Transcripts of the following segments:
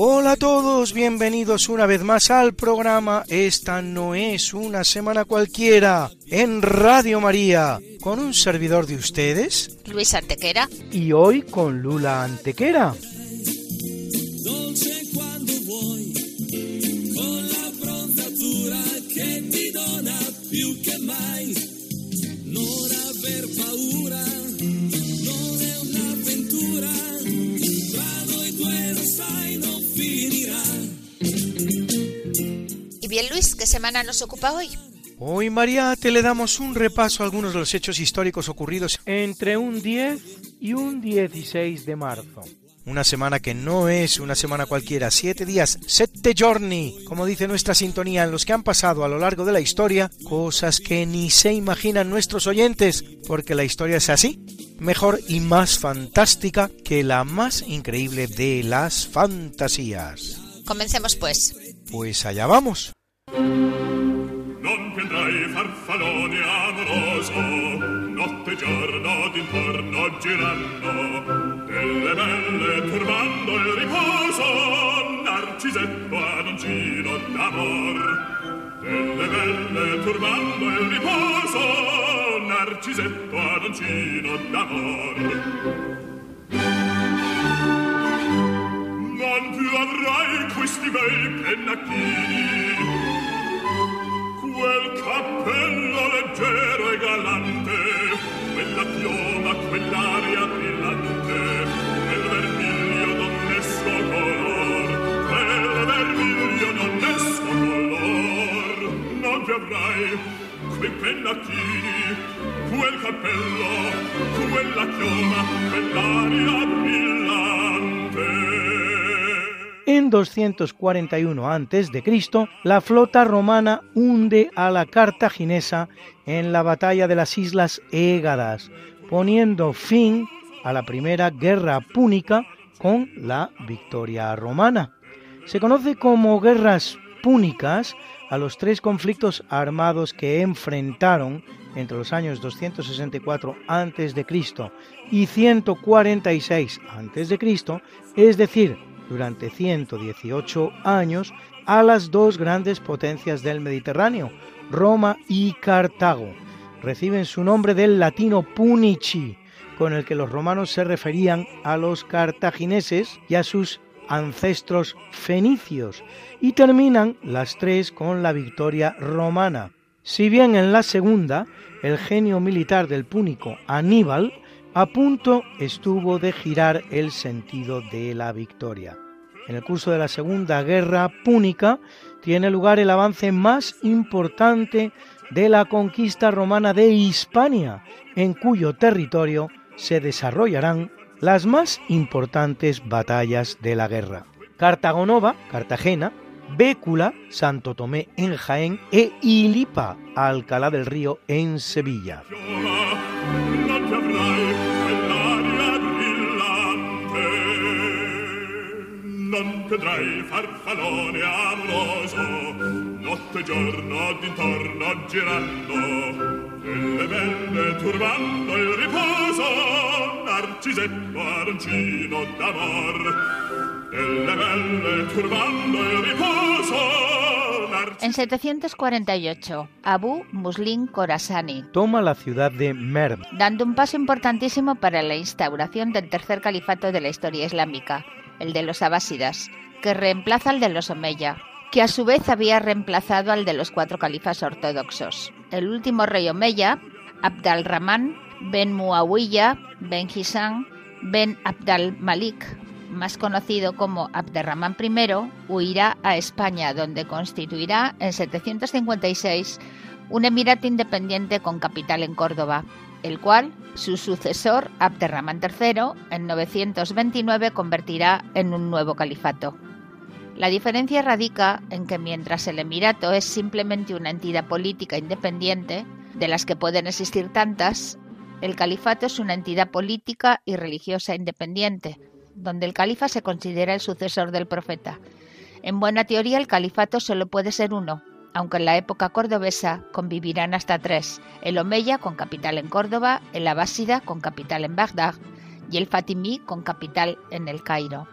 Hola a todos, bienvenidos una vez más al programa Esta no es una semana cualquiera en Radio María, con un servidor de ustedes Luis Antequera. y hoy con Lula Antequera. Luis, ¿qué semana nos ocupa hoy? Hoy, María, te le damos un repaso a algunos de los hechos históricos ocurridos entre un 10 y un 16 de marzo. Una semana que no es una semana cualquiera, siete días, sette giorni, como dice nuestra sintonía, en los que han pasado a lo largo de la historia cosas que ni se imaginan nuestros oyentes, porque la historia es así, mejor y más fantástica que la más increíble de las fantasías. Comencemos pues. Pues allá vamos. Non piandrai farfallone amoroso, notte e giorno d'intorno girando, delle belle turbando il riposo, narcisetto ad un d'amor. Delle belle turbando il riposo, narcisetto ad d'amor. Non più avrai questi bei pennacchini, En 241 a.C., la flota romana hunde a la cartaginesa en la batalla de las Islas Égadas, poniendo fin a la primera guerra púnica con la victoria romana. Se conoce como guerras púnicas a los tres conflictos armados que enfrentaron entre los años 264 a.C. y 146 a.C., es decir, durante 118 años a las dos grandes potencias del Mediterráneo, Roma y Cartago. Reciben su nombre del latino punici, con el que los romanos se referían a los cartagineses y a sus ancestros fenicios, y terminan las tres con la victoria romana. Si bien en la segunda, el genio militar del púnico Aníbal a punto estuvo de girar el sentido de la victoria. En el curso de la Segunda Guerra Púnica tiene lugar el avance más importante de la conquista romana de Hispania, en cuyo territorio se desarrollarán las más importantes batallas de la guerra. Cartagonova, Cartagena, Bécula, Santo Tomé en Jaén e Ilipa, Alcalá del Río en Sevilla. Delle belle turbando il riposo, narcisetto arancino d'amor, belle turbando il riposo, En 748, Abu Muslim Khorasani, Toma la ciudad de Merv. dando un paso importantísimo para la instauración del tercer califato de la historia islámica, el de los abásidas, que reemplaza al de los Omeya, que a su vez había reemplazado al de los cuatro califas ortodoxos. El último rey Omeya, Abd al-Rahman ben Muawiyah ben Hisam ben Abd al-Malik, más conocido como Abderramán I, huirá a España, donde constituirá en 756 un emirato independiente con capital en Córdoba. el cual su sucesor, Abderramán III, en 929 convertirá en un nuevo califato. La diferencia radica en que mientras el Emirato es simplemente una entidad política independiente, de las que pueden existir tantas, el califato es una entidad política y religiosa independiente, donde el califa se considera el sucesor del profeta. En buena teoría el califato solo puede ser uno, aunque en la época cordobesa convivirán hasta tres, el Omeya con capital en Córdoba, el Abásida con capital en Bagdad y el Fatimí con capital en el Cairo.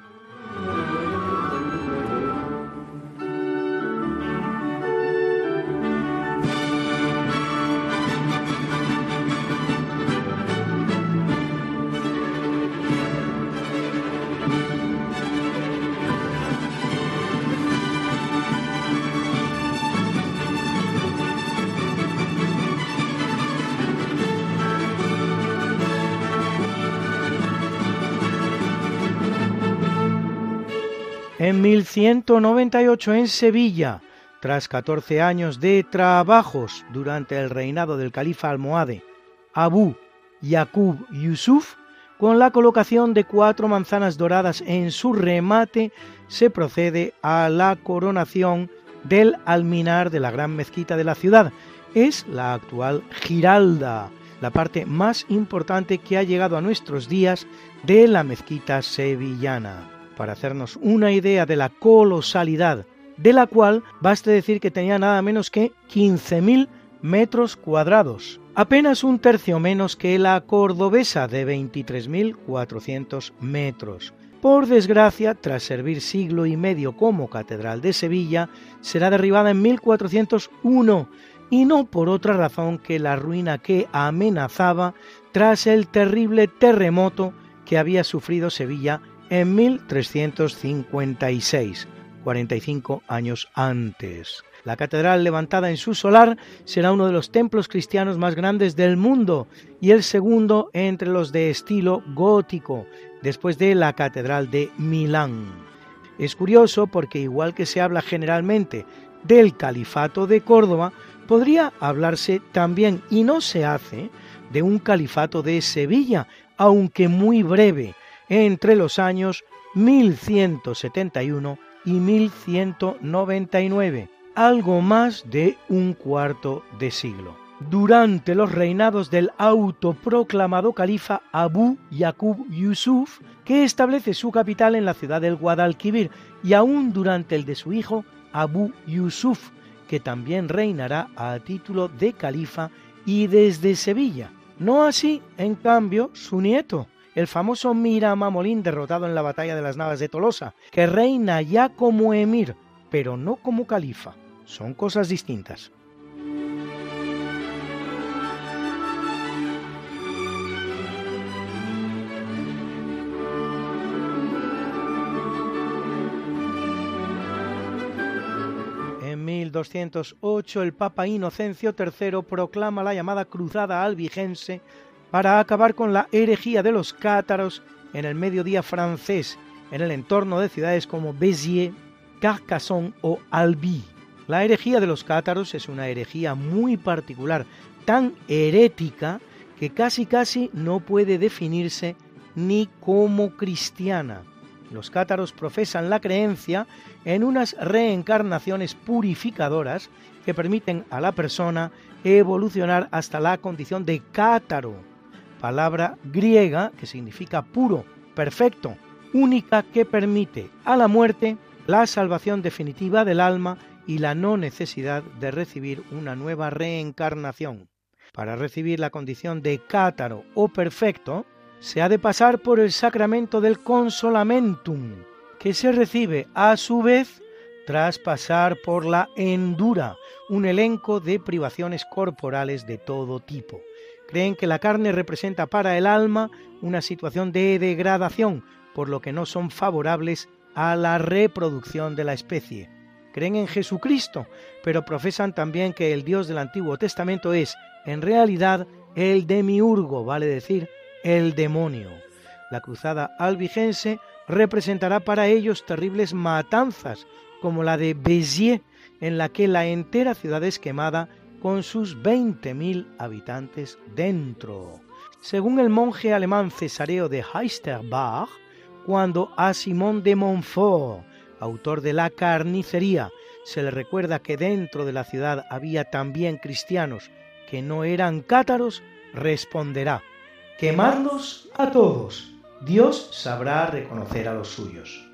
En 1198 en Sevilla, tras 14 años de trabajos durante el reinado del califa almohade Abu Yaqub Yusuf, con la colocación de cuatro manzanas doradas en su remate, se procede a la coronación del alminar de la gran mezquita de la ciudad. Es la actual Giralda, la parte más importante que ha llegado a nuestros días de la mezquita sevillana para hacernos una idea de la colosalidad, de la cual baste decir que tenía nada menos que 15.000 metros cuadrados, apenas un tercio menos que la cordobesa de 23.400 metros. Por desgracia, tras servir siglo y medio como Catedral de Sevilla, será derribada en 1401 y no por otra razón que la ruina que amenazaba tras el terrible terremoto que había sufrido Sevilla en 1356, 45 años antes. La catedral levantada en su solar será uno de los templos cristianos más grandes del mundo y el segundo entre los de estilo gótico, después de la Catedral de Milán. Es curioso porque igual que se habla generalmente del Califato de Córdoba, podría hablarse también, y no se hace, de un Califato de Sevilla, aunque muy breve, entre los años 1171 y 1199, algo más de un cuarto de siglo. Durante los reinados del autoproclamado califa Abu Yaqub Yusuf, que establece su capital en la ciudad del Guadalquivir, y aún durante el de su hijo Abu Yusuf, que también reinará a título de califa y desde Sevilla. No así, en cambio, su nieto, el famoso Mira Mamolín derrotado en la batalla de las Navas de Tolosa, que reina ya como emir, pero no como califa. Son cosas distintas. En 1208 el Papa Inocencio III proclama la llamada Cruzada Albigense para acabar con la herejía de los cátaros en el mediodía francés, en el entorno de ciudades como Béziers, Carcassonne o Albi. La herejía de los cátaros es una herejía muy particular, tan herética que casi casi no puede definirse ni como cristiana. Los cátaros profesan la creencia en unas reencarnaciones purificadoras que permiten a la persona evolucionar hasta la condición de cátaro, palabra griega que significa puro, perfecto, única que permite a la muerte la salvación definitiva del alma y la no necesidad de recibir una nueva reencarnación. Para recibir la condición de cátaro o perfecto, se ha de pasar por el sacramento del consolamentum, que se recibe a su vez tras pasar por la endura, un elenco de privaciones corporales de todo tipo. Creen que la carne representa para el alma una situación de degradación, por lo que no son favorables a la reproducción de la especie. Creen en Jesucristo, pero profesan también que el Dios del Antiguo Testamento es, en realidad, el demiurgo, vale decir, el demonio. La cruzada albigense representará para ellos terribles matanzas, como la de Béziers, en la que la entera ciudad es quemada con sus 20.000 habitantes dentro. Según el monje alemán cesareo de Heisterbach, cuando a Simón de Montfort, autor de La carnicería, se le recuerda que dentro de la ciudad había también cristianos que no eran cátaros, responderá, quemarlos a todos, Dios sabrá reconocer a los suyos.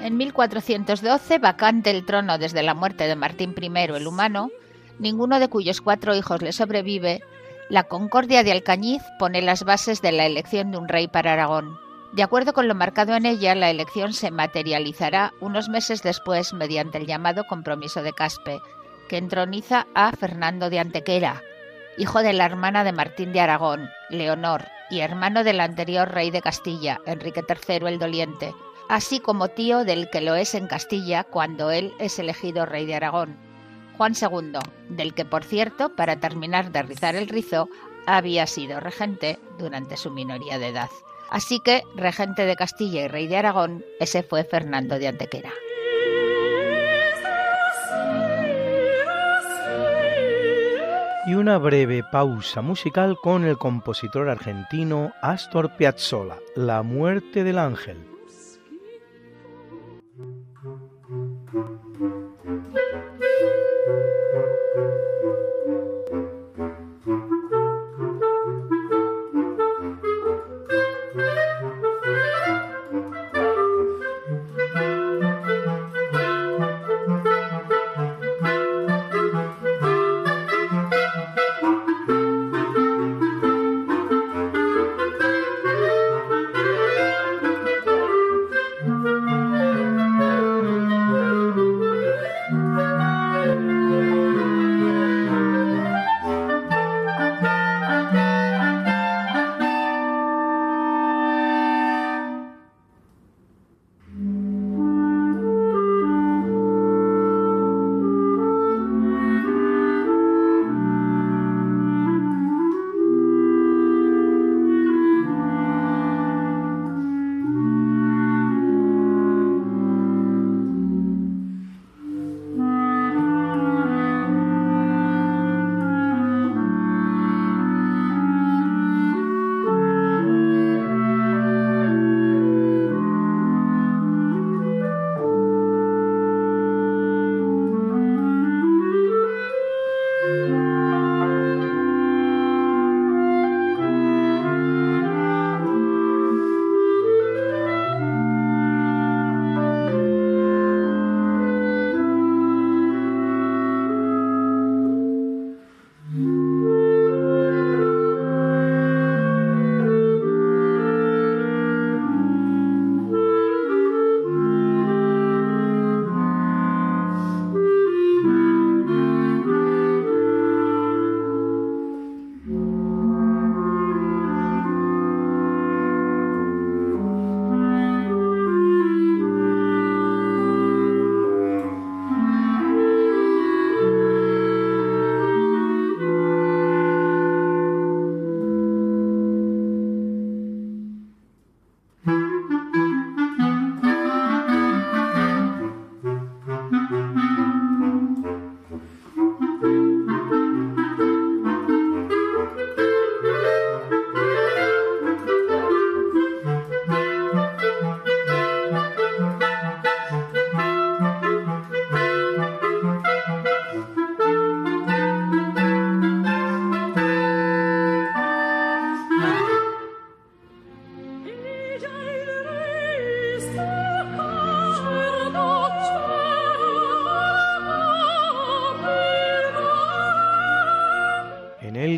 En 1412, vacante el trono desde la muerte de Martín I el Humano, ninguno de cuyos cuatro hijos le sobrevive, la Concordia de Alcañiz pone las bases de la elección de un rey para Aragón. De acuerdo con lo marcado en ella, la elección se materializará unos meses después mediante el llamado Compromiso de Caspe, que entroniza a Fernando de Antequera, hijo de la hermana de Martín de Aragón, Leonor, y hermano del anterior rey de Castilla, Enrique III el Doliente, así como tío del que lo es en Castilla cuando él es elegido rey de Aragón. Juan II, del que por cierto, para terminar de rizar el rizo, había sido regente durante su minoría de edad. Así que, regente de Castilla y rey de Aragón, ese fue Fernando de Antequera. Y una breve pausa musical con el compositor argentino Astor Piazzolla, La muerte del ángel.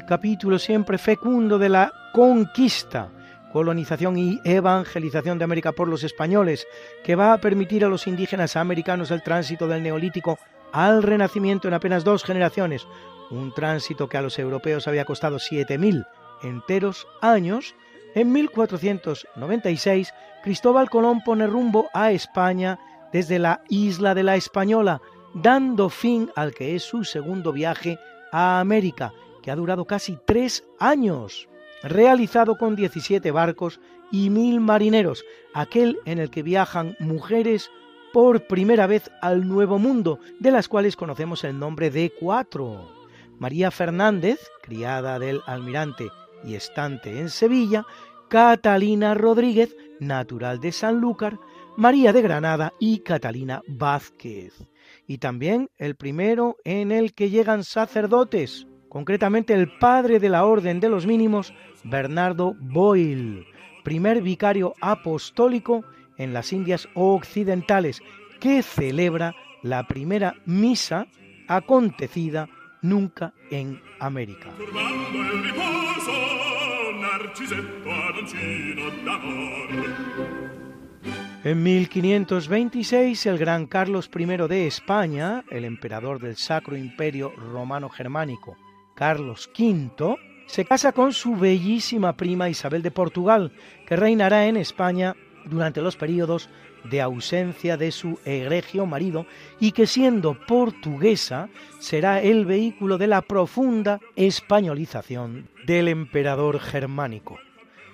Capítulo siempre fecundo de la conquista, colonización y evangelización de América por los españoles, que va a permitir a los indígenas americanos el tránsito del neolítico al renacimiento en apenas dos generaciones, un tránsito que a los europeos había costado 7.000 enteros años, en 1496 Cristóbal Colón pone rumbo a España desde la isla de la Española, dando fin al que es su segundo viaje a América, que ha durado casi tres años, realizado con 17 barcos y mil marineros, aquel en el que viajan mujeres por primera vez al Nuevo Mundo, de las cuales conocemos el nombre de cuatro. María Fernández, criada del almirante y estante en Sevilla, Catalina Rodríguez, natural de Sanlúcar, María de Granada y Catalina Vázquez. Y también el primero en el que llegan sacerdotes, concretamente el padre de la Orden de los Mínimos, Bernardo Boyle, primer vicario apostólico en las Indias Occidentales, que celebra la primera misa acontecida nunca en América. En 1526, el gran Carlos I de España, el emperador del Sacro Imperio Romano Germánico, Carlos V, se casa con su bellísima prima Isabel de Portugal, que reinará en España durante los periodos de ausencia de su egregio marido y que siendo portuguesa será el vehículo de la profunda españolización del emperador germánico.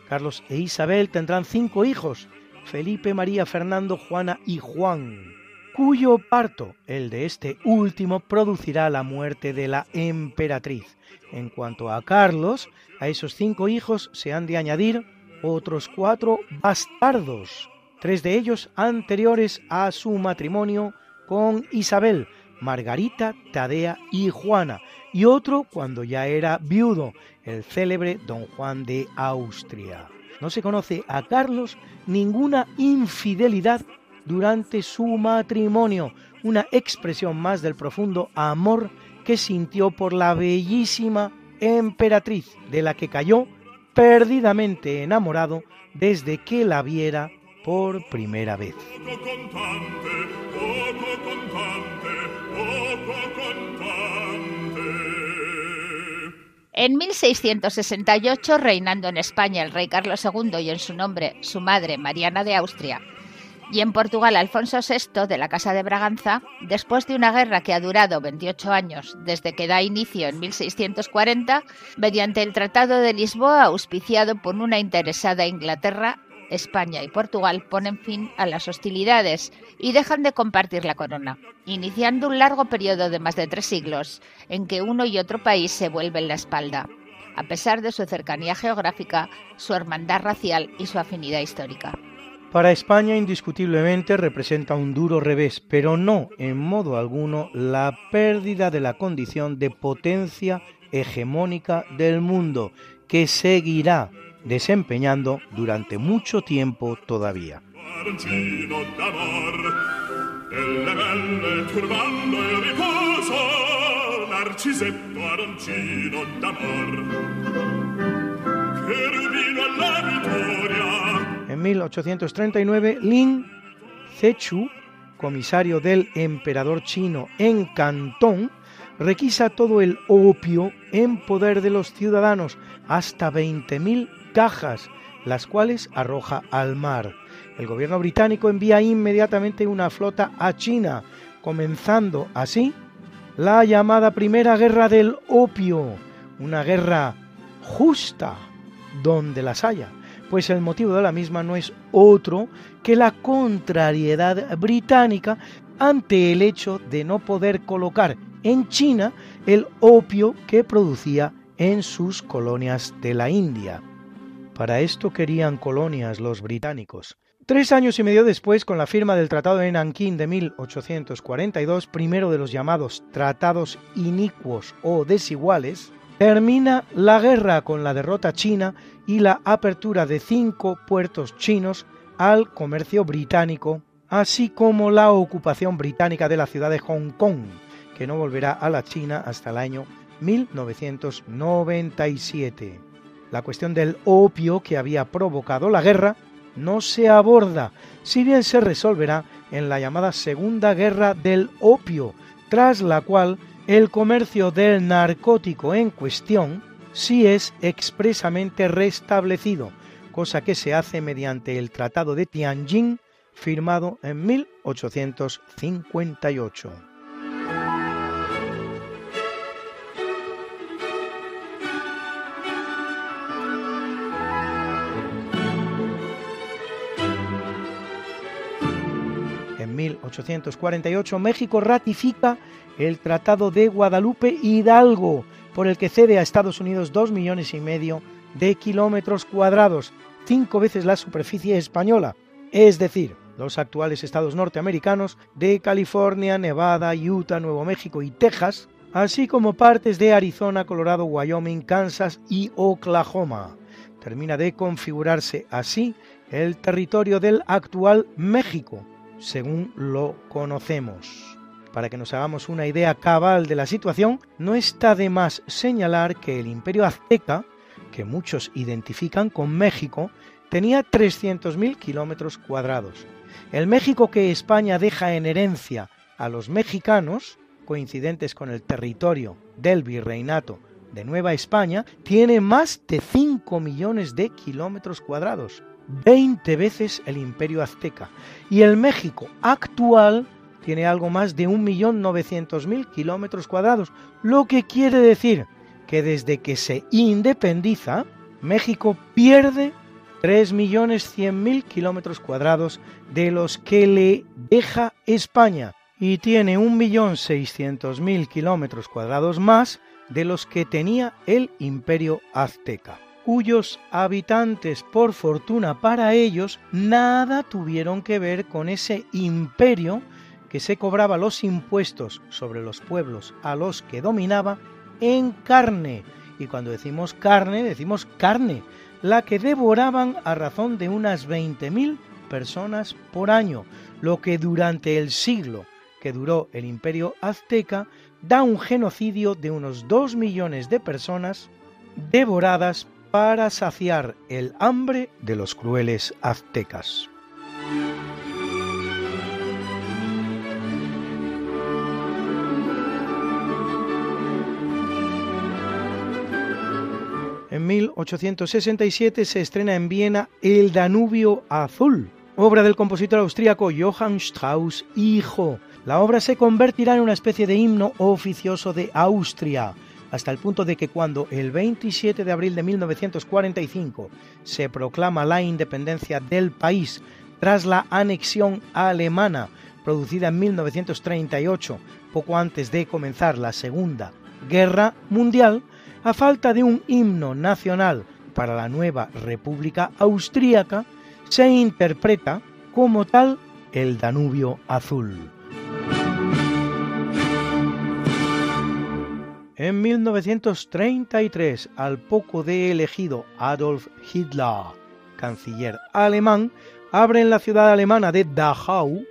Carlos e Isabel tendrán cinco hijos, Felipe, María, Fernando, Juana y Juan, cuyo parto, el de este último, producirá la muerte de la emperatriz. En cuanto a Carlos, a esos cinco hijos se han de añadir otros cuatro bastardos, tres de ellos anteriores a su matrimonio con Isabel, Margarita, Tadea y Juana, y otro cuando ya era viudo, el célebre don Juan de Austria. No se conoce a Carlos ninguna infidelidad durante su matrimonio, una expresión más del profundo amor que sintió por la bellísima emperatriz de la que cayó perdidamente enamorado desde que la viera por primera vez. En 1668, reinando en España el rey Carlos II y en su nombre su madre Mariana de Austria, y en Portugal Alfonso VI de la Casa de Braganza, después de una guerra que ha durado 28 años desde que da inicio en 1640, mediante el Tratado de Lisboa auspiciado por una interesada Inglaterra, España y Portugal ponen fin a las hostilidades y dejan de compartir la corona, iniciando un largo periodo de más de tres siglos en que uno y otro país se vuelven la espalda, a pesar de su cercanía geográfica, su hermandad racial y su afinidad histórica. Para España indiscutiblemente representa un duro revés, pero no en modo alguno la pérdida de la condición de potencia hegemónica del mundo, que seguirá desempeñando durante mucho tiempo todavía. 1839, Lin Zechu, comisario del emperador chino en Cantón, requisa todo el opio en poder de los ciudadanos, hasta 20.000 cajas, las cuales arroja al mar. El gobierno británico envía inmediatamente una flota a China, comenzando así la llamada Primera Guerra del Opio, una guerra justa donde las haya, pues el motivo de la misma no es otro que la contrariedad británica ante el hecho de no poder colocar en China el opio que producía en sus colonias de la India. Para esto querían colonias los británicos. Tres años y medio después, con la firma del Tratado de Nankín de 1842, primero de los llamados tratados inicuos o desiguales, termina la guerra con la derrota china y la apertura de cinco puertos chinos al comercio británico, así como la ocupación británica de la ciudad de Hong Kong, que no volverá a la China hasta el año 1997. La cuestión del opio que había provocado la guerra no se aborda, si bien se resolverá en la llamada Segunda Guerra del Opio, tras la cual el comercio del narcótico en cuestión sí es expresamente restablecido, cosa que se hace mediante el Tratado de Tianjin firmado en 1858. 1848 México ratifica el Tratado de Guadalupe Hidalgo, por el que cede a Estados Unidos dos millones y medio de kilómetros cuadrados, cinco veces la superficie española, es decir, los actuales estados norteamericanos de California, Nevada, Utah, Nuevo México y Texas, así como partes de Arizona, Colorado, Wyoming, Kansas y Oklahoma. Termina de configurarse así el territorio del actual México, según lo conocemos. Para que nos hagamos una idea cabal de la situación, no está de más señalar que el imperio azteca, que muchos identifican con México, tenía 300.000 kilómetros cuadrados. El México que España deja en herencia a los mexicanos, coincidentes con el territorio del virreinato de Nueva España, tiene más de 5 millones de kilómetros cuadrados, 20 veces el imperio azteca. Y el México actual tiene algo más de 1.900.000 kilómetros cuadrados, lo que quiere decir que desde que se independiza, México pierde 3.100.000 kilómetros cuadrados de los que le deja España y tiene 1.600.000 kilómetros cuadrados más de los que tenía el imperio azteca, cuyos habitantes, por fortuna para ellos, nada tuvieron que ver con ese imperio que se cobraba los impuestos sobre los pueblos a los que dominaba en carne. Y cuando decimos carne, decimos carne, la que devoraban a razón de unas 20.000 personas por año, lo que durante el siglo que duró el imperio azteca da un genocidio de unos 2 millones de personas devoradas para saciar el hambre de los crueles aztecas. En 1867 se estrena en Viena El Danubio Azul, obra del compositor austríaco Johann Strauss hijo. La obra se convertirá en una especie de himno oficioso de Austria, hasta el punto de que cuando el 27 de abril de 1945 se proclama la independencia del país tras la anexión alemana producida en 1938, poco antes de comenzar la Segunda Guerra Mundial, a falta de un himno nacional para la nueva República Austríaca, se interpreta como tal el Danubio Azul. En 1933, al poco de elegido Adolf Hitler, canciller alemán, abre en la ciudad alemana de Dachau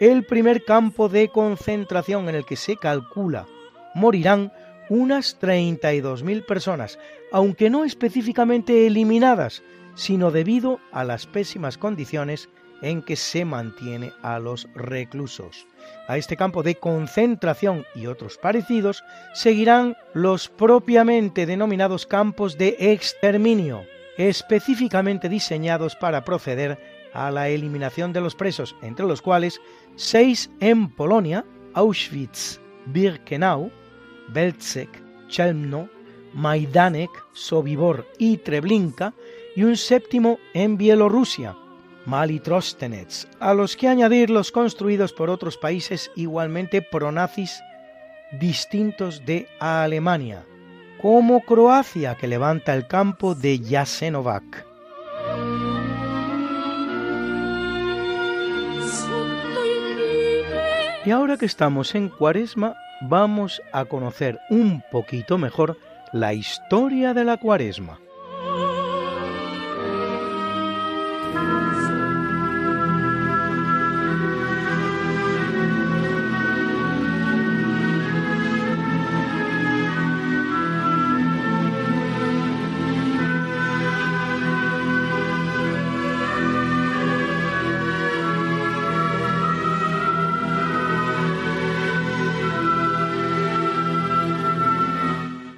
el primer campo de concentración en el que se calcula morirán unas 32.000 personas, aunque no específicamente eliminadas, sino debido a las pésimas condiciones en que se mantiene a los reclusos. A este campo de concentración y otros parecidos seguirán los propiamente denominados campos de exterminio, específicamente diseñados para proceder a la eliminación de los presos, entre los cuales seis en Polonia, Auschwitz, Birkenau, Belzec, Chelmno, Majdanek, Sobibor y Treblinka, y un séptimo en Bielorrusia, Malitrostenets, a los que añadir los construidos por otros países igualmente pronazis distintos de Alemania, como Croacia, que levanta el campo de Jasenovac. Y ahora que estamos en Cuaresma, vamos a conocer un poquito mejor la historia de la cuaresma.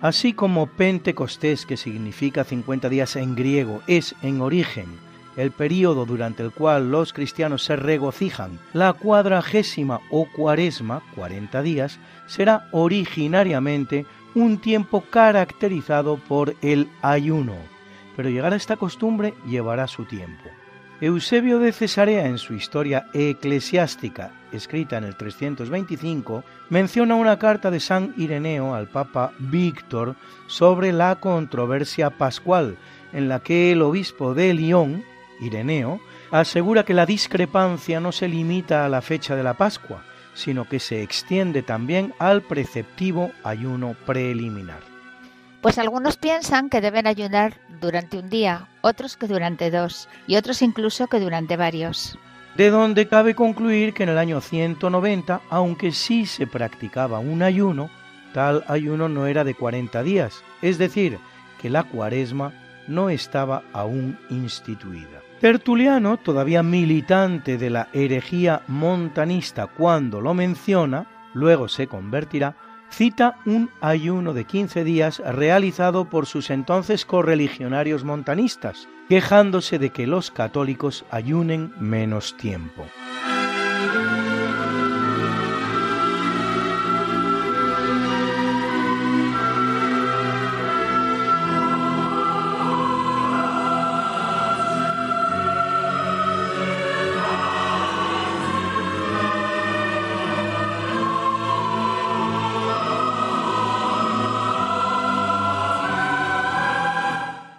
Así como Pentecostés, que significa 50 días en griego, es en origen el período durante el cual los cristianos se regocijan, la cuadragésima o cuaresma, 40 días, será originariamente un tiempo caracterizado por el ayuno, pero llegar a esta costumbre llevará su tiempo. Eusebio de Cesarea en su historia eclesiástica, escrita en el 325, menciona una carta de San Ireneo al Papa Víctor sobre la controversia pascual, en la que el obispo de Lyon, Ireneo, asegura que la discrepancia no se limita a la fecha de la Pascua, sino que se extiende también al preceptivo ayuno preliminar. Pues algunos piensan que deben ayunar durante un día, otros que durante dos y otros incluso que durante varios. De donde cabe concluir que en el año 190, aunque sí se practicaba un ayuno, tal ayuno no era de 40 días, es decir, que la cuaresma no estaba aún instituida. Tertuliano, todavía militante de la herejía montanista cuando lo menciona, luego se convertirá, cita un ayuno de 15 días realizado por sus entonces correligionarios montanistas, quejándose de que los católicos ayunen menos tiempo.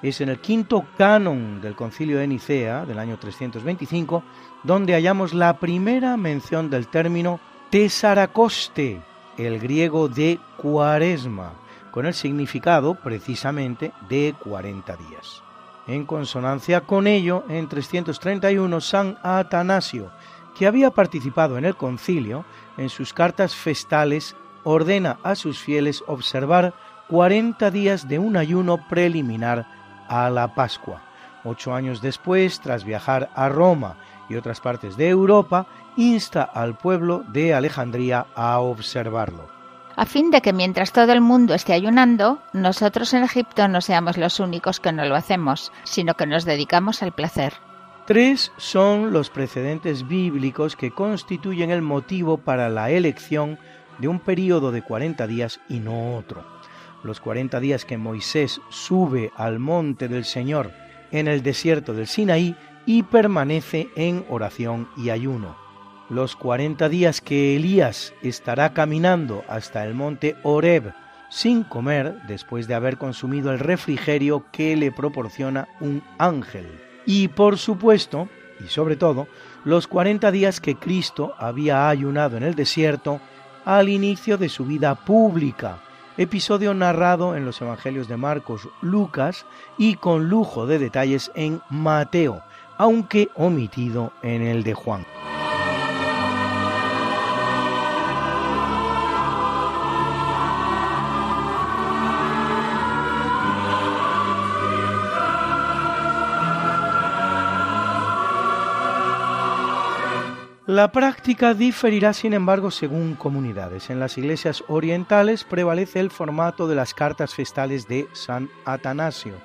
Es en el quinto canon del concilio de Nicea del año 325, donde hallamos la primera mención del término tesaracoste, el griego de cuaresma, con el significado precisamente de 40 días. En consonancia con ello, en 331 San Atanasio, que había participado en el concilio, en sus cartas festales ordena a sus fieles observar 40 días de un ayuno preliminar a la Pascua. Ocho años después, tras viajar a Roma y otras partes de Europa, insta al pueblo de Alejandría a observarlo. A fin de que mientras todo el mundo esté ayunando, nosotros en Egipto no seamos los únicos que no lo hacemos, sino que nos dedicamos al placer. Tres son los precedentes bíblicos que constituyen el motivo para la elección de un período de 40 días y no otro los cuarenta días que Moisés sube al monte del Señor en el desierto del Sinaí y permanece en oración y ayuno. Los cuarenta días que Elías estará caminando hasta el monte Horeb sin comer después de haber consumido el refrigerio que le proporciona un ángel. Y por supuesto, y sobre todo, los cuarenta días que Cristo había ayunado en el desierto al inicio de su vida pública, episodio narrado en los Evangelios de Marcos, Lucas y con lujo de detalles en Mateo, aunque omitido en el de Juan. La práctica diferirá, sin embargo, según comunidades. En las iglesias orientales prevalece el formato de las cartas festales de San Atanasio,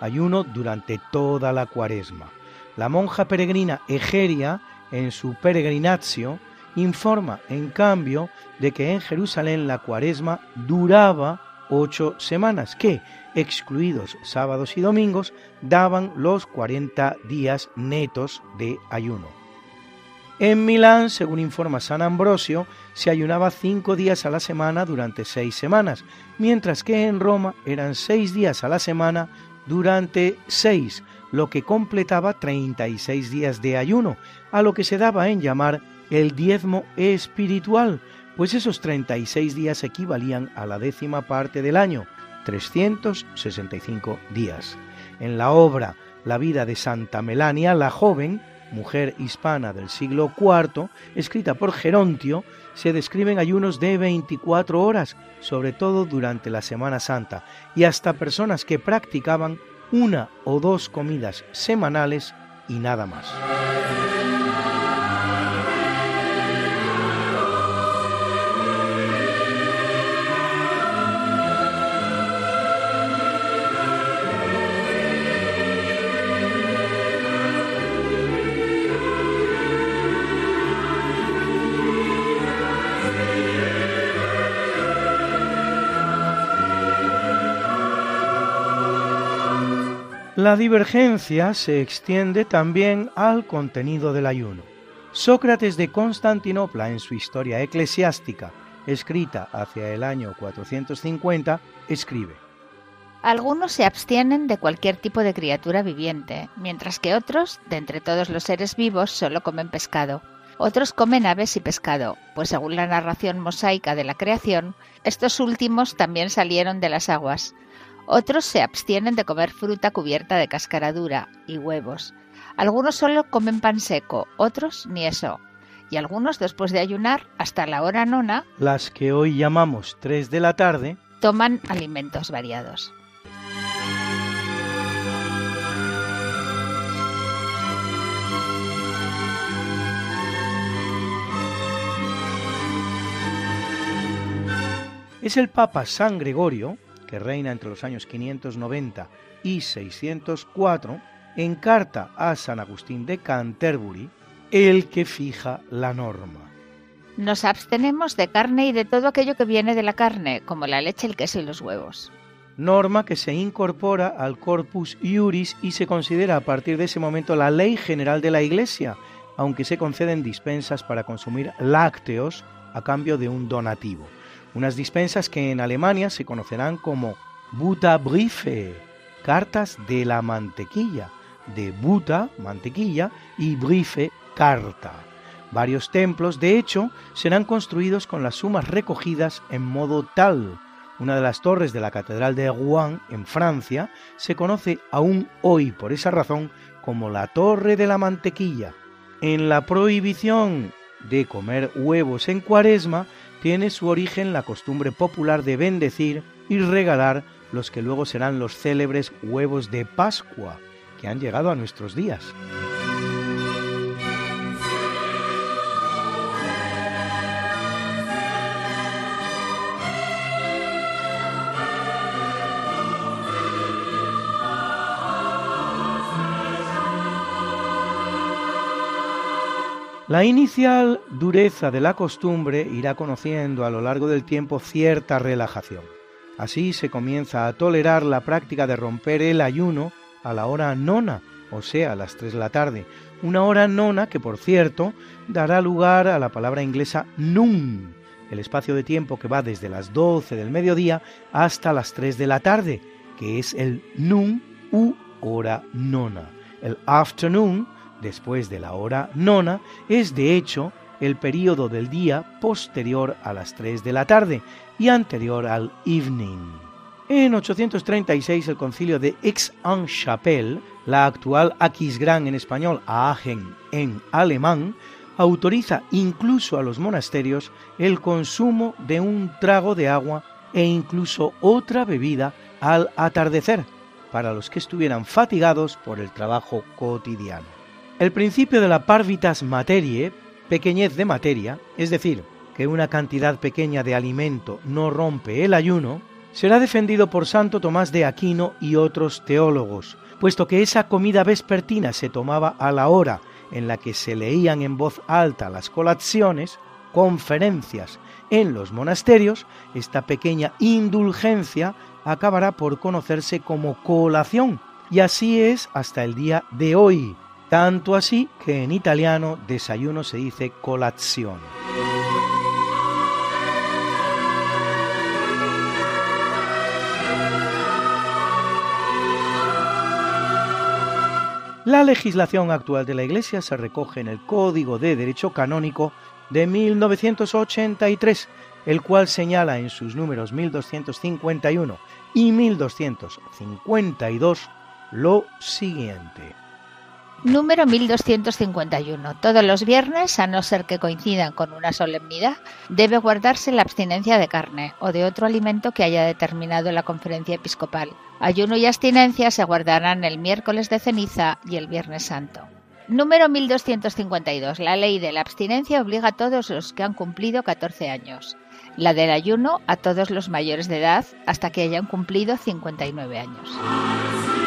ayuno durante toda la cuaresma. La monja peregrina Egeria, en su peregrinatio, informa, en cambio, de que en Jerusalén la cuaresma duraba ocho semanas, que, excluidos sábados y domingos, daban los 40 días netos de ayuno. En Milán, según informa San Ambrosio, se ayunaba cinco días a la semana durante seis semanas, mientras que en Roma eran seis días a la semana durante seis, lo que completaba 36 días de ayuno, a lo que se daba en llamar el diezmo espiritual, pues esos 36 días equivalían a la décima parte del año, 365 días. En la obra La vida de Santa Melania, la joven, mujer hispana del siglo IV, escrita por Gerontio, se describen ayunos de 24 horas, sobre todo durante la Semana Santa, y hasta personas que practicaban una o dos comidas semanales y nada más. La divergencia se extiende también al contenido del ayuno. Sócrates de Constantinopla en su Historia Eclesiástica, escrita hacia el año 450, escribe algunos se abstienen de cualquier tipo de criatura viviente, mientras que otros, de entre todos los seres vivos, solo comen pescado. Otros comen aves y pescado, pues según la narración mosaica de la creación, estos últimos también salieron de las aguas. Otros se abstienen de comer fruta cubierta de cascaradura y huevos. Algunos solo comen pan seco, otros ni eso. Y algunos, después de ayunar hasta la hora nona, las que hoy llamamos tres de la tarde, toman alimentos variados. Es el Papa San Gregorio, que reina entre los años 590 y 604, en carta a San Agustín de Canterbury, el que fija la norma. Nos abstenemos de carne y de todo aquello que viene de la carne, como la leche, el queso y los huevos. Norma que se incorpora al Corpus Iuris y se considera a partir de ese momento la ley general de la Iglesia, aunque se conceden dispensas para consumir lácteos a cambio de un donativo unas dispensas que en Alemania se conocerán como Butterbriefe, cartas de la mantequilla, de Buta, mantequilla, y Briefe, carta. Varios templos, de hecho, serán construidos con las sumas recogidas en modo tal. Una de las torres de la Catedral de Rouen, en Francia, se conoce aún hoy por esa razón como la Torre de la Mantequilla. En la prohibición de comer huevos en cuaresma tiene su origen la costumbre popular de bendecir y regalar los que luego serán los célebres huevos de Pascua, que han llegado a nuestros días. La inicial dureza de la costumbre irá conociendo a lo largo del tiempo cierta relajación. Así se comienza a tolerar la práctica de romper el ayuno a la hora nona, o sea, a las 3 de la tarde, una hora nona que, por cierto, dará lugar a la palabra inglesa nun, el espacio de tiempo que va desde las 12 del mediodía hasta las 3 de la tarde, que es el nun u hora nona. El afternoon después de la hora nona, es de hecho el período del día posterior a las 3 de la tarde y anterior al evening. En 836 el concilio de Aix-en-Chapelle, la actual Aquisgrán en español, Aachen en alemán, autoriza incluso a los monasterios el consumo de un trago de agua e incluso otra bebida al atardecer, para los que estuvieran fatigados por el trabajo cotidiano. El principio de la parvitas materie, pequeñez de materia, es decir, que una cantidad pequeña de alimento no rompe el ayuno, será defendido por Santo Tomás de Aquino y otros teólogos, puesto que esa comida vespertina se tomaba a la hora en la que se leían en voz alta las colaciones, conferencias en los monasterios, esta pequeña indulgencia acabará por conocerse como colación, y así es hasta el día de hoy, tanto así que en italiano desayuno se dice colazione. La legislación actual de la Iglesia se recoge en el Código de Derecho Canónico de 1983, el cual señala en sus números 1251 y 1252 lo siguiente. Número 1251. Todos los viernes, a no ser que coincidan con una solemnidad, debe guardarse la abstinencia de carne o de otro alimento que haya determinado la conferencia episcopal. Ayuno y abstinencia se guardarán el miércoles de ceniza y el viernes santo. Número 1252. La ley de la abstinencia obliga a todos los que han cumplido 14 años. La del ayuno a todos los mayores de edad hasta que hayan cumplido 59 años.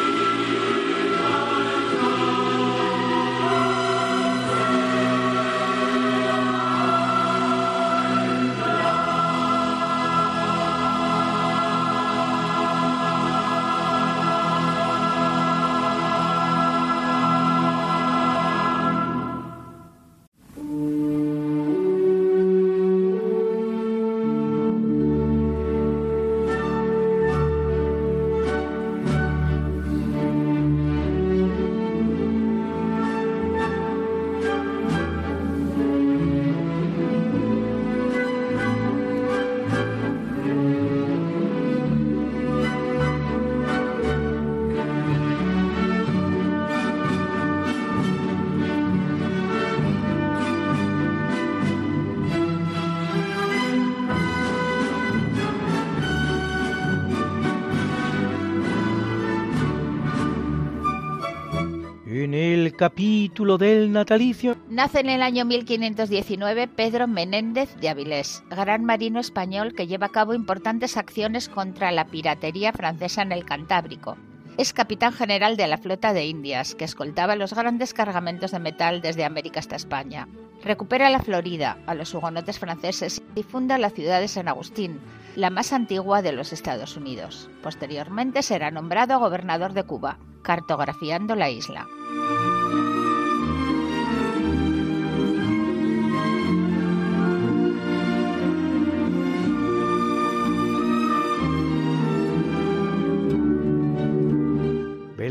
Capítulo del natalicio. Nace en el año 1519 Pedro Menéndez de Avilés, gran marino español que lleva a cabo importantes acciones contra la piratería francesa en el Cantábrico. Es capitán general de la flota de Indias, que escoltaba los grandes cargamentos de metal desde América hasta España. Recupera la Florida a los hugonotes franceses y funda la ciudad de San Agustín, la más antigua de los Estados Unidos. Posteriormente será nombrado gobernador de Cuba, cartografiando la isla.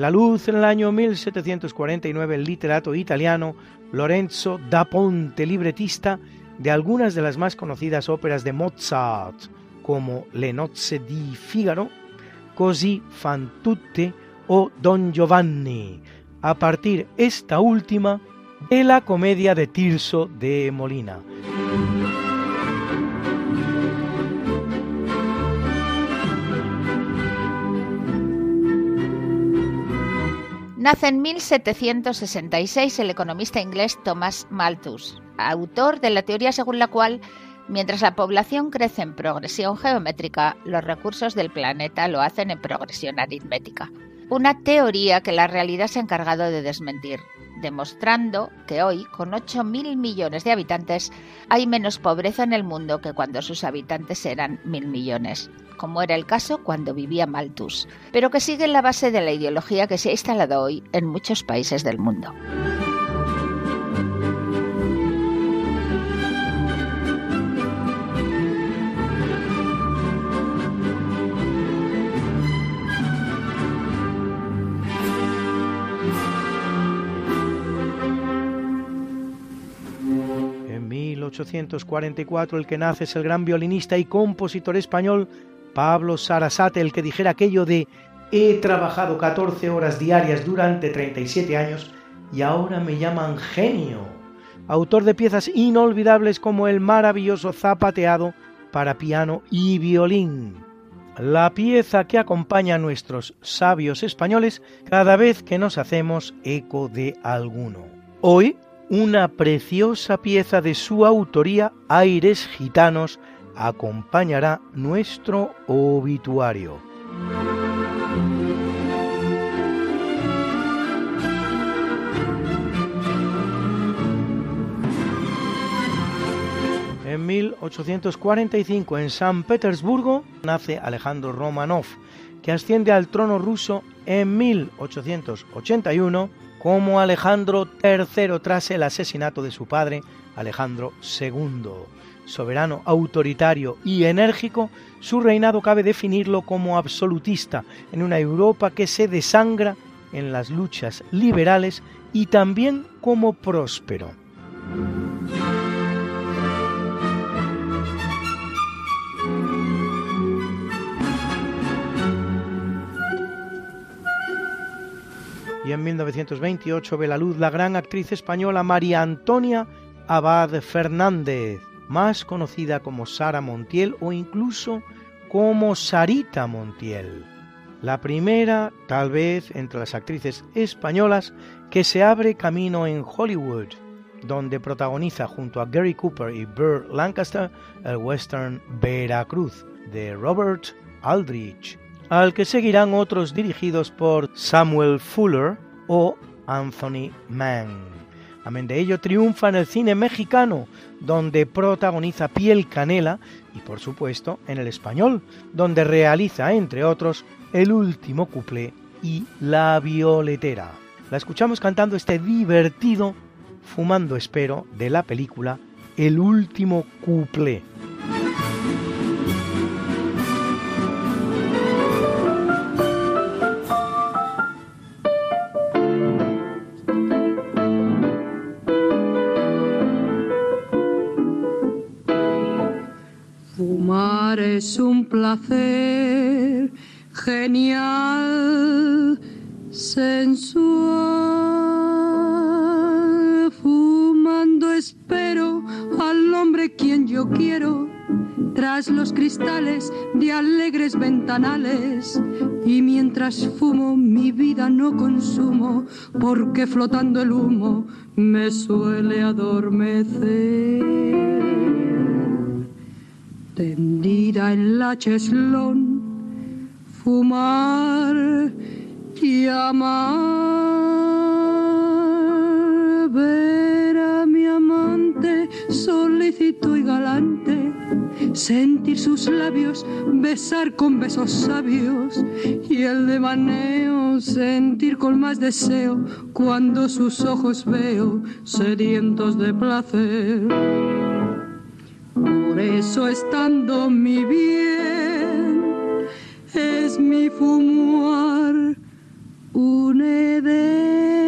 La luz en el año 1749 el literato italiano Lorenzo da Ponte, libretista de algunas de las más conocidas óperas de Mozart, como Le nozze di Figaro, Così fan tutte o Don Giovanni, a partir esta última de la comedia de Tirso de Molina. Nace en 1766 el economista inglés Thomas Malthus, autor de la teoría según la cual, mientras la población crece en progresión geométrica, los recursos del planeta lo hacen en progresión aritmética. Una teoría que la realidad se ha encargado de desmentir, demostrando que hoy, con 8.000 millones de habitantes, hay menos pobreza en el mundo que cuando sus habitantes eran mil millones como era el caso cuando vivía Malthus, pero que sigue en la base de la ideología que se ha instalado hoy en muchos países del mundo. 1844 el que nace es el gran violinista y compositor español Pablo Sarasate el que dijera aquello de he trabajado 14 horas diarias durante 37 años y ahora me llaman genio, autor de piezas inolvidables como el maravilloso zapateado para piano y violín, la pieza que acompaña a nuestros sabios españoles cada vez que nos hacemos eco de alguno. Hoy, una preciosa pieza de su autoría, Aires Gitanos, acompañará nuestro obituario. En 1845 en San Petersburgo nace Alejandro Romanov, que asciende al trono ruso en 1881 como Alejandro III tras el asesinato de su padre Alejandro II soberano, autoritario y enérgico, su reinado cabe definirlo como absolutista en una Europa que se desangra en las luchas liberales y también como próspero. Y en 1928 ve la luz la gran actriz española María Antonia Abad Fernández, más conocida como Sara Montiel o incluso como Sarita Montiel. La primera, tal vez, entre las actrices españolas que se abre camino en Hollywood, donde protagoniza junto a Gary Cooper y Burr Lancaster el western Veracruz de Robert Aldrich, al que seguirán otros dirigidos por Samuel Fuller o Anthony Mann. Amén de ello, triunfa en el cine mexicano, donde protagoniza Piel Canela, y por supuesto en el español, donde realiza, entre otros, El último cuplé y La violetera. La escuchamos cantando este divertido Fumando Espero de la película El último cuplé. Es un placer genial, sensual. Fumando espero al hombre quien yo quiero, tras los cristales de alegres ventanales. Y mientras fumo mi vida no consumo, porque flotando el humo me suele adormecer. Tendida en la cheslón, fumar y amar, ver a mi amante solícito y galante, sentir sus labios, besar con besos sabios y el de maneo sentir con más deseo cuando sus ojos veo sedientos de placer. Por eso estando mi bien es mi fumar un edén.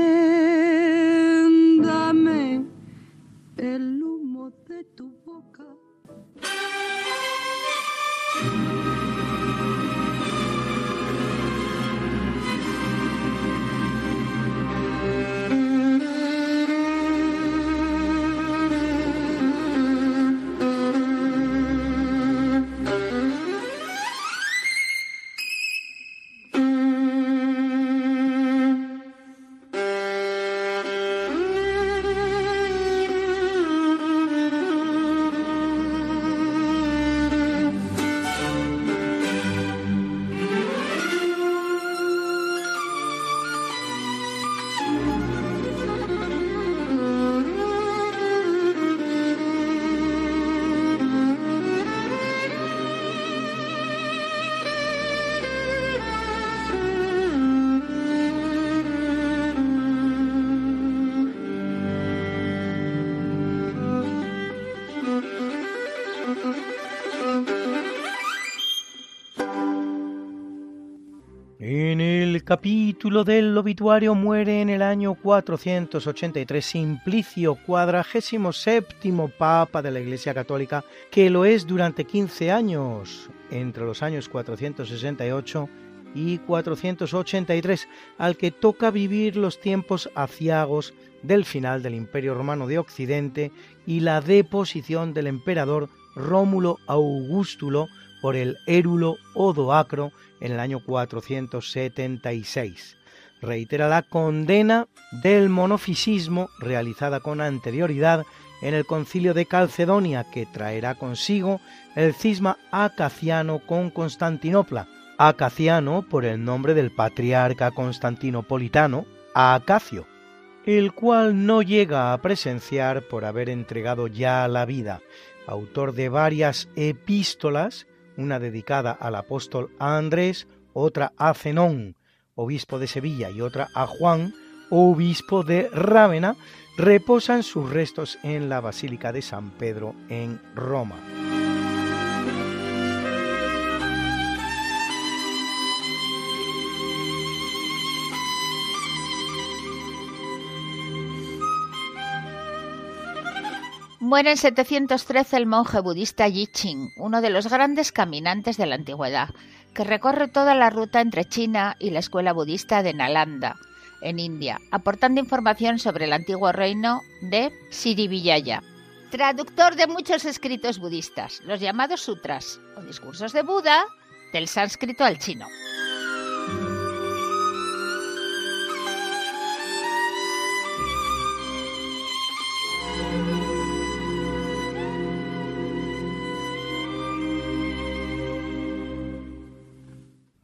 Capítulo del obituario muere en el año 483 Simplicio, cuadragésimo séptimo papa de la Iglesia Católica, que lo es durante 15 años, entre los años 468 y 483, al que toca vivir los tiempos aciagos del final del Imperio Romano de Occidente y la deposición del emperador Rómulo Augustulo por el érulo Odoacro en el año 476. Reitera la condena del monofisismo realizada con anterioridad en el concilio de Calcedonia que traerá consigo el cisma acaciano con Constantinopla, acaciano por el nombre del patriarca constantinopolitano Acacio, el cual no llega a presenciar por haber entregado ya la vida, autor de varias epístolas, una dedicada al apóstol Andrés, otra a Zenón, obispo de Sevilla, y otra a Juan, obispo de Rávena, reposan sus restos en la Basílica de San Pedro en Roma. Muere en 713 el monje budista Yi Ching, uno de los grandes caminantes de la antigüedad, que recorre toda la ruta entre China y la escuela budista de Nalanda, en India, aportando información sobre el antiguo reino de Sirivijaya. Traductor de muchos escritos budistas, los llamados sutras o discursos de Buda, del sánscrito al chino.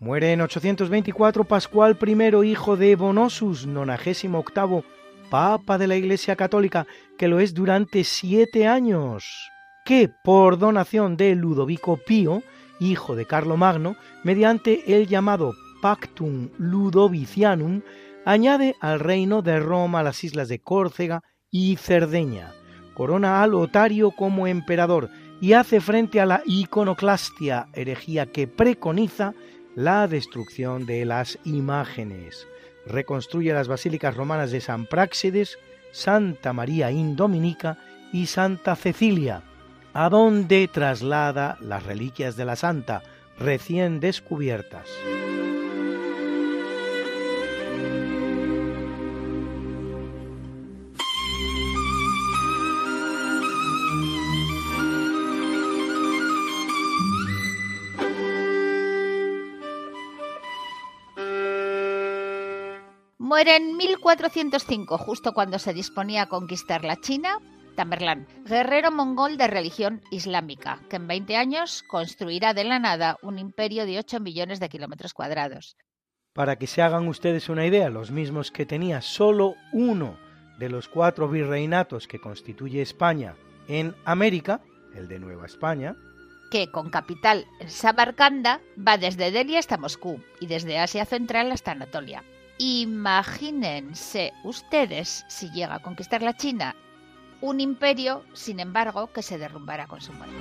Muere en 824 Pascual I, hijo de Bonosus, 98 Papa de la Iglesia Católica, que lo es durante siete años, que por donación de Ludovico Pío, hijo de Carlomagno, mediante el llamado Pactum Ludovicianum, añade al reino de Roma las islas de Córcega y Cerdeña, corona a Lotario como emperador y hace frente a la iconoclastia, herejía que preconiza la destrucción de las imágenes. Reconstruye las basílicas romanas de San Práxides, Santa María Indominica y Santa Cecilia, a donde traslada las reliquias de la santa recién descubiertas. Muere en 1405, justo cuando se disponía a conquistar la China, Tamerlán, guerrero mongol de religión islámica, que en 20 años construirá de la nada un imperio de 8 millones de kilómetros cuadrados. Para que se hagan ustedes una idea, los mismos que tenía solo uno de los cuatro virreinatos que constituye España en América, el de Nueva España, que con capital en Samarcanda va desde Delhi hasta Moscú y desde Asia Central hasta Anatolia. Imagínense ustedes si llega a conquistar la China un imperio, sin embargo, que se derrumbará con su muerte.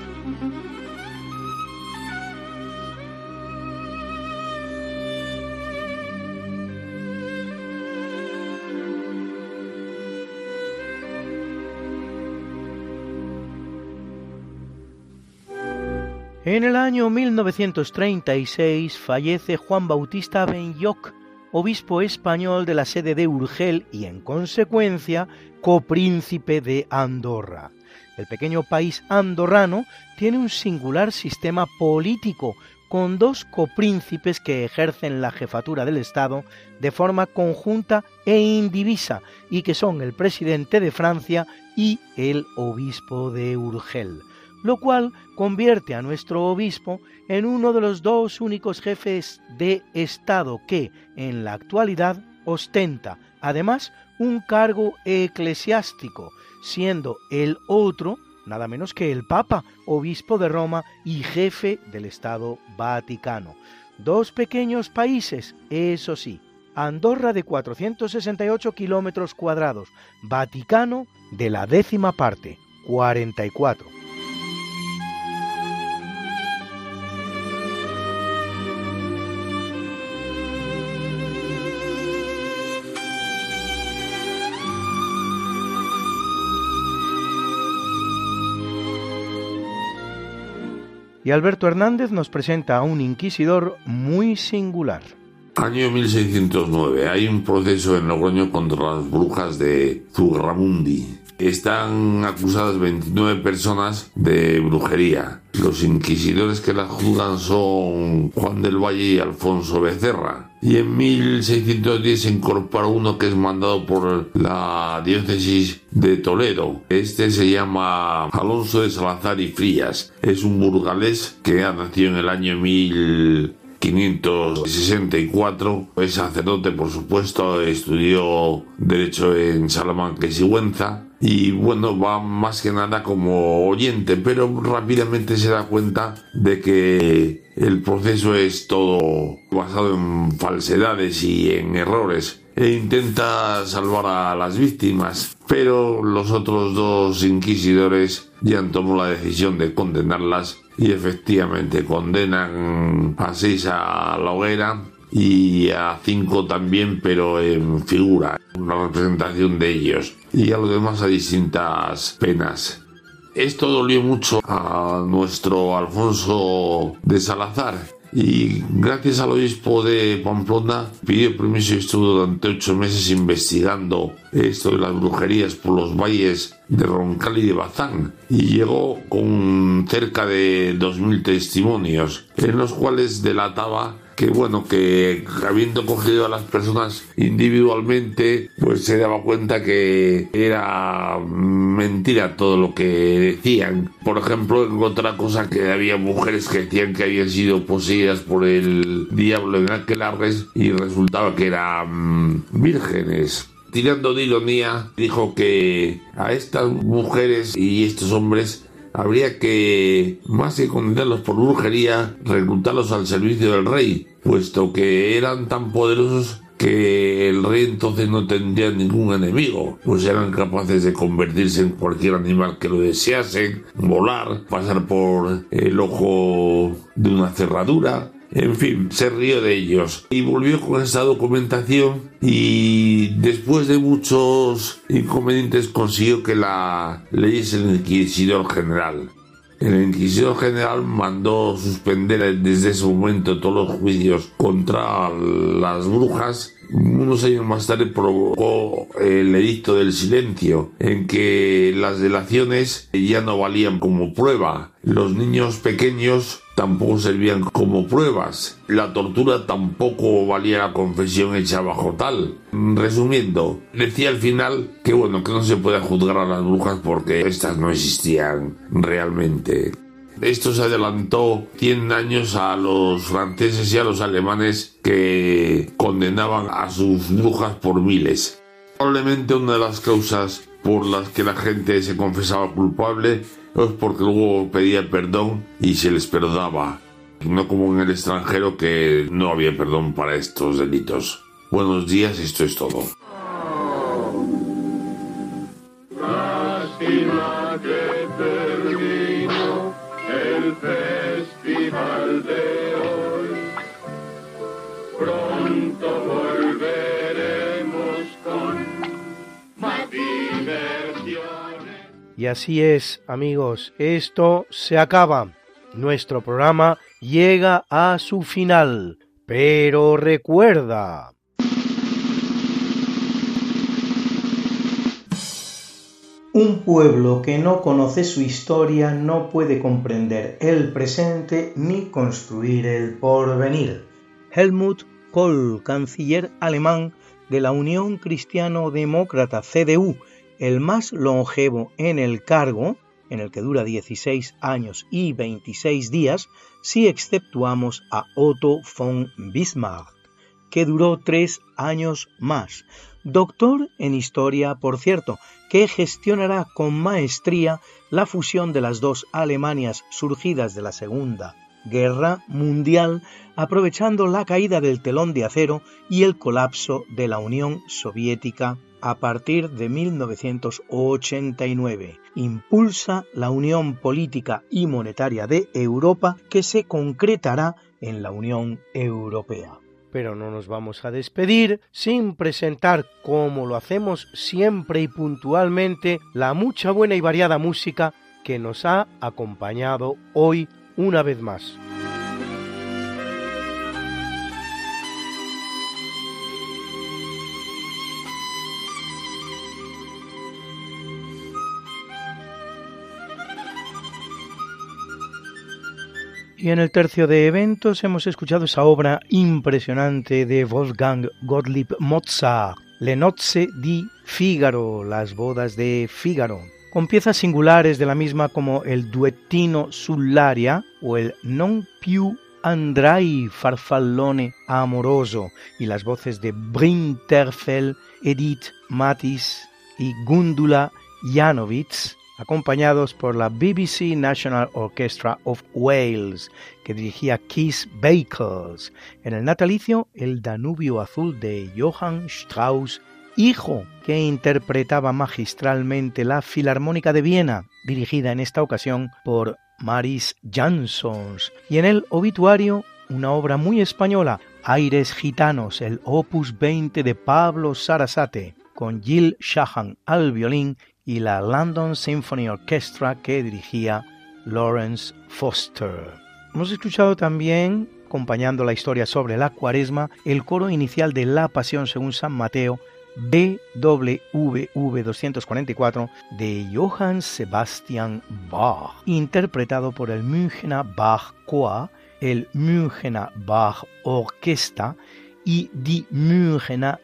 En el año 1936 fallece Juan Bautista Benyoc, obispo español de la sede de Urgel y, en consecuencia, copríncipe de Andorra. El pequeño país andorrano tiene un singular sistema político con dos copríncipes que ejercen la jefatura del Estado de forma conjunta e indivisa y que son el presidente de Francia y el obispo de Urgel, lo cual convierte a nuestro obispo en uno de los dos únicos jefes de Estado que, en la actualidad, ostenta, además, un cargo eclesiástico, siendo el otro nada menos que el Papa, obispo de Roma y jefe del Estado Vaticano. Dos pequeños países, eso sí, Andorra de 468 kilómetros cuadrados, Vaticano de la décima parte, 44. Alberto Hernández nos presenta a un inquisidor muy singular. Año 1609. Hay un proceso en Logroño contra las brujas de Zugarramundi. Están acusadas 29 personas de brujería. Los inquisidores que las juzgan son Juan del Valle y Alfonso Becerra. Y en 1610 se incorporó uno que es mandado por la diócesis de Toledo. Este se llama Alonso de Salazar y Frías. Es un burgalés que ha nacido en el año 1564. Es sacerdote, por supuesto. Estudió Derecho en Salamanca y Sigüenza y bueno, va más que nada como oyente, pero rápidamente se da cuenta de que el proceso es todo basado en falsedades y en errores e intenta salvar a las víctimas, pero los otros dos inquisidores ya han tomado la decisión de condenarlas y efectivamente condenan a seis a la hoguera y a cinco también, pero en figura, una representación de ellos, y a los demás a distintas penas. Esto dolió mucho a nuestro Alfonso de Salazar, y gracias al obispo de Pamplona pidió permiso y estuvo durante ocho meses investigando esto de las brujerías por los valles de Roncal y de Bazán. Y llegó con cerca de dos mil testimonios en los cuales delataba que bueno, que habiendo cogido a las personas individualmente, pues se daba cuenta que era mentira todo lo que decían. Por ejemplo, otra cosa que había mujeres que decían que habían sido poseídas por el diablo en aquelarres y resultaba que eran vírgenes tirando de ironía, dijo que a estas mujeres y estos hombres habría que, más que condenarlos por brujería, reclutarlos al servicio del rey, puesto que eran tan poderosos que el rey entonces no tendría ningún enemigo, pues eran capaces de convertirse en cualquier animal que lo deseasen, volar, pasar por el ojo de una cerradura, en fin, se rió de ellos y volvió con esta documentación y después de muchos inconvenientes consiguió que la leyese el inquisidor general. El inquisidor general mandó suspender desde ese momento todos los juicios contra las brujas unos años más tarde provocó el edicto del silencio, en que las delaciones ya no valían como prueba. Los niños pequeños tampoco servían como pruebas. La tortura tampoco valía la confesión hecha bajo tal. Resumiendo, decía al final que bueno, que no se puede juzgar a las brujas porque estas no existían realmente. Esto se adelantó 100 años a los franceses y a los alemanes que condenaban a sus brujas por miles. Probablemente una de las causas por las que la gente se confesaba culpable es porque luego pedía perdón y se les perdonaba. No como en el extranjero que no había perdón para estos delitos. Buenos días, esto es todo. Y así es, amigos, esto se acaba. Nuestro programa llega a su final. Pero recuerda... Un pueblo que no conoce su historia no puede comprender el presente ni construir el porvenir. Helmut Kohl, canciller alemán de la Unión Cristiano-Demócrata CDU, el más longevo en el cargo, en el que dura 16 años y 26 días, si exceptuamos a Otto von Bismarck, que duró tres años más. Doctor en historia, por cierto, que gestionará con maestría la fusión de las dos Alemanias surgidas de la Segunda Guerra Mundial, aprovechando la caída del telón de acero y el colapso de la Unión Soviética a partir de 1989. Impulsa la Unión Política y Monetaria de Europa que se concretará en la Unión Europea. Pero no nos vamos a despedir sin presentar, como lo hacemos siempre y puntualmente, la mucha buena y variada música que nos ha acompañado hoy una vez más. Y en el tercio de eventos hemos escuchado esa obra impresionante de Wolfgang Gottlieb Mozart, Le nozze di Figaro, las bodas de Fígaro, con piezas singulares de la misma como el duettino sull'aria o el Non più andrai farfallone amoroso y las voces de Brinterfell, Edith Matis y Gundula Janowitz acompañados por la BBC National Orchestra of Wales, que dirigía Keith Bakers, en el natalicio El Danubio Azul de Johann Strauss, hijo, que interpretaba magistralmente la Filarmónica de Viena, dirigida en esta ocasión por Maris Jansons, y en el obituario una obra muy española, Aires Gitanos, el opus 20 de Pablo Sarasate, con Jill Shahan al violín y la London Symphony Orchestra que dirigía Lawrence Foster. Hemos escuchado también, acompañando la historia sobre la cuaresma, el coro inicial de La Pasión según San Mateo, BWV 244 de Johann Sebastian Bach, interpretado por el Münchener Bach Choir, el Münchener Bach Orquesta y Die Münchener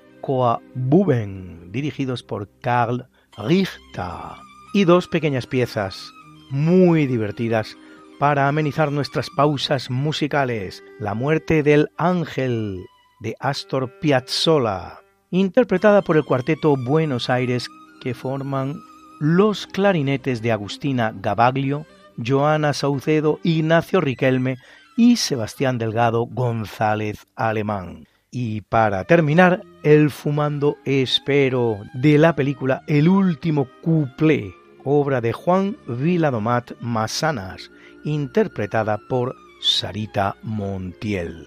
Buben, dirigidos por Karl Richter y dos pequeñas piezas muy divertidas para amenizar nuestras pausas musicales. La muerte del ángel de Astor Piazzolla, interpretada por el cuarteto Buenos Aires que forman los clarinetes de Agustina Gabaglio, Joana Saucedo, Ignacio Riquelme y Sebastián Delgado González Alemán. Y para terminar, el fumando espero de la película El último cuplé, obra de Juan Viladomat Masanas, interpretada por Sarita Montiel.